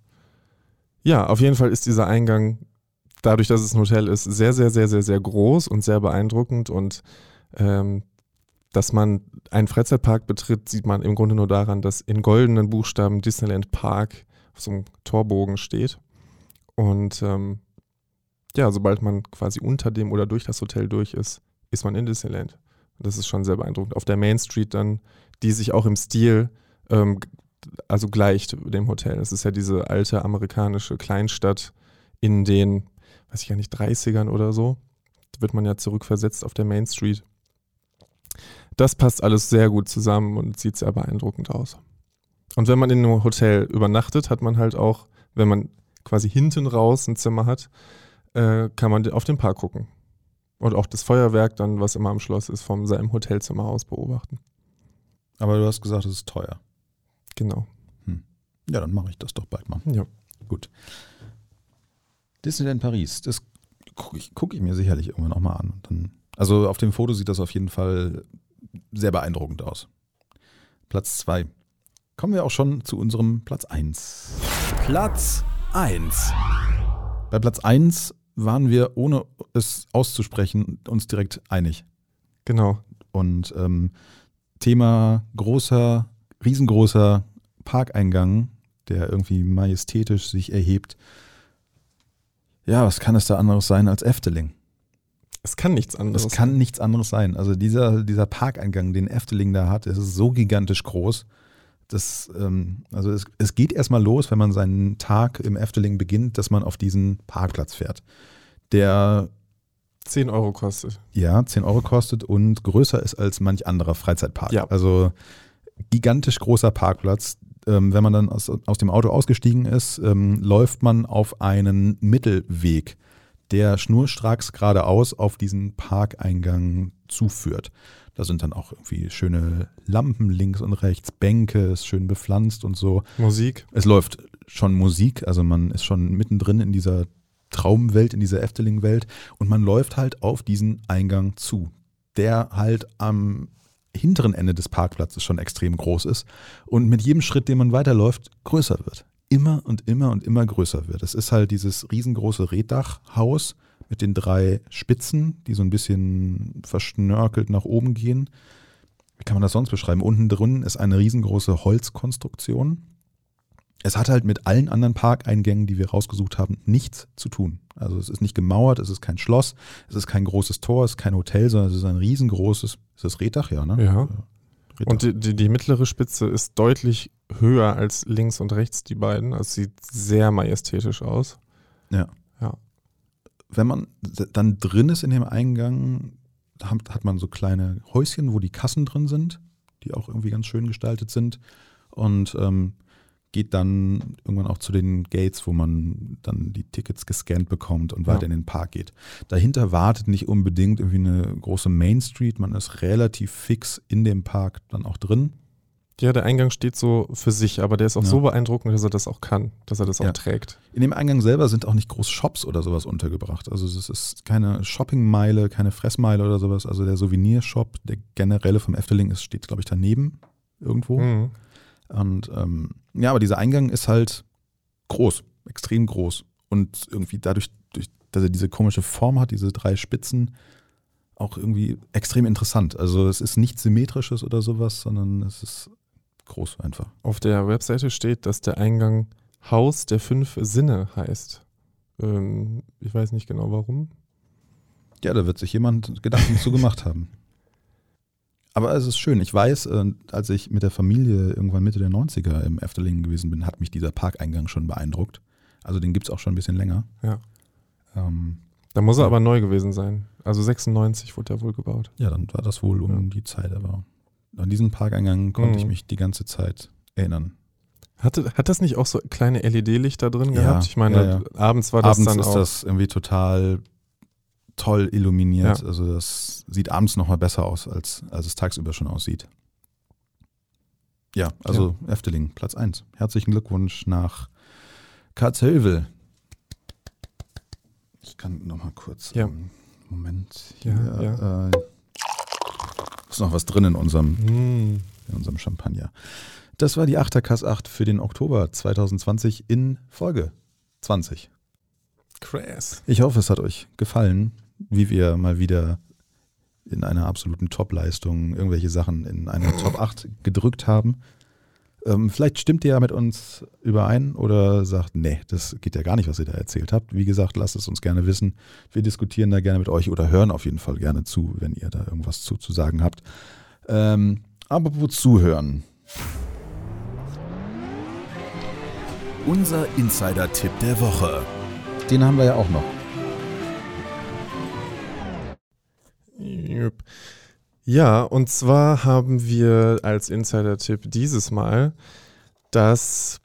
Ja, auf jeden Fall ist dieser Eingang, dadurch, dass es ein Hotel ist, sehr, sehr, sehr, sehr, sehr groß und sehr beeindruckend. Und ähm, dass man einen Freizeitpark betritt, sieht man im Grunde nur daran, dass in goldenen Buchstaben Disneyland Park auf so einem Torbogen steht. Und ähm, ja, sobald man quasi unter dem oder durch das Hotel durch ist, ist man in Disneyland. Das ist schon sehr beeindruckend. Auf der Main Street dann, die sich auch im Stil ähm, also gleicht dem Hotel. Es ist ja diese alte amerikanische Kleinstadt in den, weiß ich gar nicht, 30ern oder so. Da wird man ja zurückversetzt auf der Main Street. Das passt alles sehr gut zusammen und sieht sehr beeindruckend aus. Und wenn man in einem Hotel übernachtet, hat man halt auch, wenn man quasi hinten raus ein Zimmer hat, äh, kann man auf den Park gucken. Und auch das Feuerwerk dann, was immer am Schloss ist, von seinem Hotelzimmer aus beobachten. Aber du hast gesagt, es ist teuer. Genau. Ja, dann mache ich das doch bald mal. Ja. Gut. Disneyland Paris, das gucke ich, guck ich mir sicherlich irgendwann auch mal an. Und dann, also auf dem Foto sieht das auf jeden Fall sehr beeindruckend aus. Platz 2. Kommen wir auch schon zu unserem Platz 1. Platz 1. Bei Platz 1 waren wir, ohne es auszusprechen, uns direkt einig. Genau. Und ähm, Thema großer, riesengroßer Parkeingang, der irgendwie majestätisch sich erhebt. Ja, was kann es da anderes sein als Efteling? Es kann nichts anderes. Das kann nichts anderes sein. Also dieser, dieser Parkeingang, den Efteling da hat, ist so gigantisch groß. Das, ähm, also es, es geht erstmal los, wenn man seinen Tag im Efteling beginnt, dass man auf diesen Parkplatz fährt. Der 10 Euro kostet. ja 10 Euro kostet und größer ist als manch anderer Freizeitpark. Ja. Also gigantisch großer Parkplatz. Ähm, wenn man dann aus, aus dem Auto ausgestiegen ist, ähm, läuft man auf einen Mittelweg, der schnurstracks geradeaus auf diesen Parkeingang zuführt. Da sind dann auch irgendwie schöne Lampen links und rechts, Bänke, ist schön bepflanzt und so. Musik. Es läuft schon Musik, also man ist schon mittendrin in dieser Traumwelt, in dieser Efteling-Welt und man läuft halt auf diesen Eingang zu, der halt am hinteren Ende des Parkplatzes schon extrem groß ist und mit jedem Schritt, den man weiterläuft, größer wird. Immer und immer und immer größer wird. Es ist halt dieses riesengroße Reddachhaus mit den drei Spitzen, die so ein bisschen verschnörkelt nach oben gehen. Wie kann man das sonst beschreiben? Unten drin ist eine riesengroße Holzkonstruktion. Es hat halt mit allen anderen Parkeingängen, die wir rausgesucht haben, nichts zu tun. Also es ist nicht gemauert, es ist kein Schloss, es ist kein großes Tor, es ist kein Hotel, sondern es ist ein riesengroßes, ist das Reddach, ja, ne? Ja. Reddach. Und die, die, die mittlere Spitze ist deutlich höher als links und rechts die beiden. Also sieht sehr majestätisch aus. Ja. Ja. Wenn man dann drin ist in dem Eingang, hat, hat man so kleine Häuschen, wo die Kassen drin sind, die auch irgendwie ganz schön gestaltet sind. Und ähm, geht dann irgendwann auch zu den Gates, wo man dann die Tickets gescannt bekommt und weiter Ja. in den Park geht. Dahinter wartet nicht unbedingt irgendwie eine große Main Street. Man ist relativ fix in dem Park dann auch drin. Ja, der Eingang steht so für sich, aber der ist auch Ja. so beeindruckend, dass er das auch kann, dass er das auch Ja. trägt. In dem Eingang selber sind auch nicht groß Shops oder sowas untergebracht. Also es ist keine Shoppingmeile, keine Fressmeile oder sowas. Also der Souvenirshop, der generelle vom Efteling ist, steht, glaube ich, daneben irgendwo. Mhm. Und ähm, ja, aber dieser Eingang ist halt groß, extrem groß. Und irgendwie dadurch, durch, dass er diese komische Form hat, diese drei Spitzen, auch irgendwie extrem interessant. Also es ist nichts Symmetrisches oder sowas, sondern es ist groß einfach. Auf der Webseite steht, dass der Eingang Haus der fünf Sinne heißt. Ähm, ich weiß nicht genau warum. Ja, da wird sich jemand Gedanken zu gemacht haben. <laughs> Aber es ist schön. Ich weiß, äh, als ich mit der Familie irgendwann Mitte der 90er im Efteling gewesen bin, hat mich dieser Parkeingang schon beeindruckt. Also den gibt es auch schon ein bisschen länger. Ja. Ähm, Da muss er Ja. aber neu gewesen sein. Also 96 wurde er wohl gebaut. ja, dann war das wohl um Ja. die Zeit. Aber an diesen Parkeingang konnte ich Mhm. mich die ganze Zeit erinnern. Hatte, hat das nicht auch so kleine LED-Lichter drin Ja, gehabt? Ich meine, abends war das abends dann ist auch. das irgendwie total toll illuminiert. Ja. Also das sieht abends noch mal besser aus, als, als es tagsüber schon aussieht. Ja, also Efteling, Platz 1. Herzlichen Glückwunsch nach Karlshövel. Ich kann noch mal kurz. Ja. ähm, Moment. Ja, Hier, ja. Äh, ist noch was drin in unserem Hm. in unserem Champagner. Das war die Achterkass 8 für den Oktober 2020 in Folge 20. Krass. Ich hoffe, es hat euch gefallen, wie wir mal wieder in einer absoluten Top-Leistung irgendwelche Sachen in eine <clears throat> Top 8 gedrückt haben. Ähm, vielleicht stimmt ihr ja mit uns überein oder sagt, nee, das geht ja gar nicht, was ihr da erzählt habt. Wie gesagt, lasst es uns gerne wissen. Wir diskutieren da gerne mit euch oder hören auf jeden Fall gerne zu, wenn ihr da irgendwas zu, zu sagen habt. Ähm, aber wozu hören? Unser Insider-Tipp der Woche. Den haben wir ja auch noch. Ja, und zwar haben wir als Insider-Tipp dieses Mal, dass,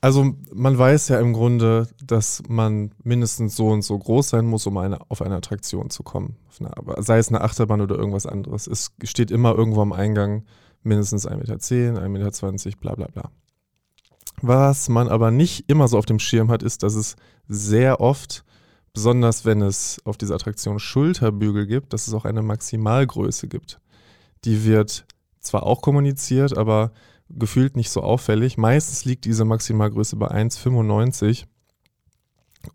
also man weiß ja im Grunde, dass man mindestens so und so groß sein muss, um eine, auf eine Attraktion zu kommen. Eine, sei es eine Achterbahn oder irgendwas anderes. Es steht immer irgendwo am Eingang mindestens 1,10 Meter, 1,20 Meter, bla bla bla. Was man aber nicht immer so auf dem Schirm hat, ist, dass es sehr oft besonders wenn es auf dieser Attraktion Schulterbügel gibt, dass es auch eine Maximalgröße gibt. Die wird zwar auch kommuniziert, aber gefühlt nicht so auffällig. Meistens liegt diese Maximalgröße bei 1,95.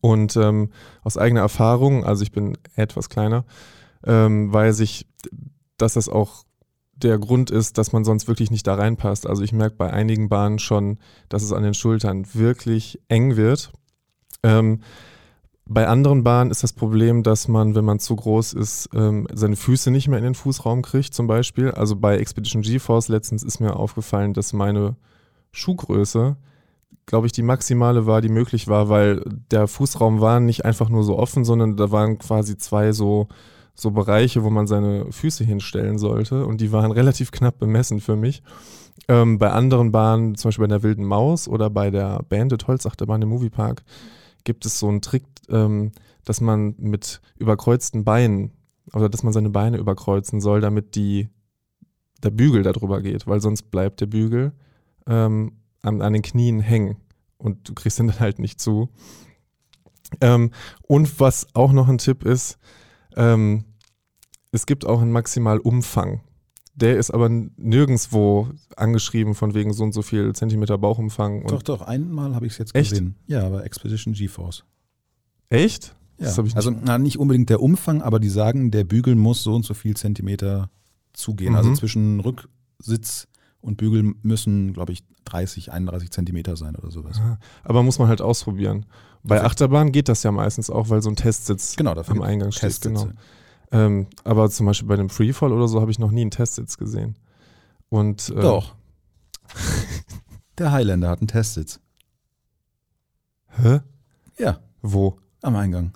Und ähm, aus eigener Erfahrung, also ich bin etwas kleiner, ähm, weiß ich, dass das auch der Grund ist, dass man sonst wirklich nicht da reinpasst. Also ich merke bei einigen Bahnen schon, dass es an den Schultern wirklich eng wird. Ähm, bei anderen Bahnen ist das Problem, dass man, wenn man zu groß ist, ähm, seine Füße nicht mehr in den Fußraum kriegt, zum Beispiel. Also bei Expedition GeForce letztens ist mir aufgefallen, dass meine Schuhgröße, glaube ich, die maximale war, die möglich war, weil der Fußraum war nicht einfach nur so offen, sondern da waren quasi zwei so, so Bereiche, wo man seine Füße hinstellen sollte und die waren <laughs> relativ knapp bemessen für mich. Ähm, bei anderen Bahnen, zum Beispiel bei der Wilden Maus oder bei der Bandit Holzachterbahn im Moviepark, gibt es so einen Trick, ähm, dass man mit überkreuzten Beinen oder dass man seine Beine überkreuzen soll, damit die, der Bügel darüber geht, weil sonst bleibt der Bügel ähm, an, an den Knien hängen und du kriegst ihn <laughs> dann halt nicht zu. Ähm, und was auch noch ein Tipp ist, ähm, es gibt auch einen Maximalumfang. Der ist aber nirgendwo angeschrieben von wegen so und so viel Zentimeter Bauchumfang. Doch, doch, einmal habe ich es jetzt Echt? gesehen. Ja, aber Expedition GeForce. Echt? Ja. Also na, nicht unbedingt der Umfang, aber die sagen, der Bügel muss so und so viel Zentimeter zugehen. Mhm. Also zwischen Rücksitz und Bügel müssen, glaube ich, 30, 31 Zentimeter sein oder sowas. Aha. Aber muss man halt ausprobieren. Bei Dafür- Achterbahn geht das ja meistens auch, weil so ein Testsitz Genau, am Eingang steht. Genau. Ähm, aber zum Beispiel bei einem Freefall oder so habe ich noch nie einen Testsitz gesehen. Und, äh, Doch. <laughs> der Highlander hat einen Testsitz. Hä? Ja, Wo? am Eingang.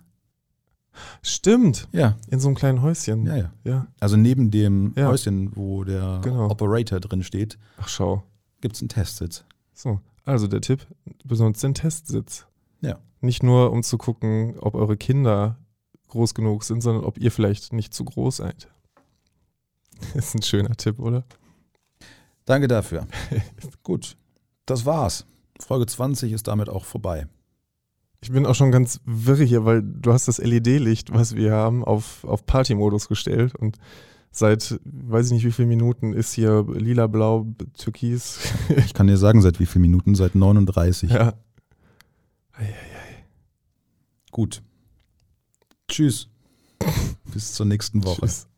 Stimmt, Ja, in so einem kleinen Häuschen. ja, ja. Ja. Also neben dem Ja. Häuschen, wo der Genau. Operator drin steht, Ach, schau. gibt es einen Testsitz. So, also der Tipp, besonders den Testsitz. Ja. Nicht nur, um zu gucken, ob eure Kinder groß genug sind, sondern ob ihr vielleicht nicht zu groß seid. <laughs> ist ein schöner Tipp, oder? Danke dafür. <laughs> Gut, das war's. Folge 20 ist damit auch vorbei. Ich bin auch schon ganz wirre hier, weil du hast das LED-Licht, was wir haben, auf, auf Party-Modus gestellt und seit weiß ich nicht wie viele Minuten ist hier lila, blau, türkis. <laughs> Ich kann dir sagen, seit wie vielen Minuten? Seit 39. ja. Gut. Tschüss. Bis zur nächsten Woche. Tschüss.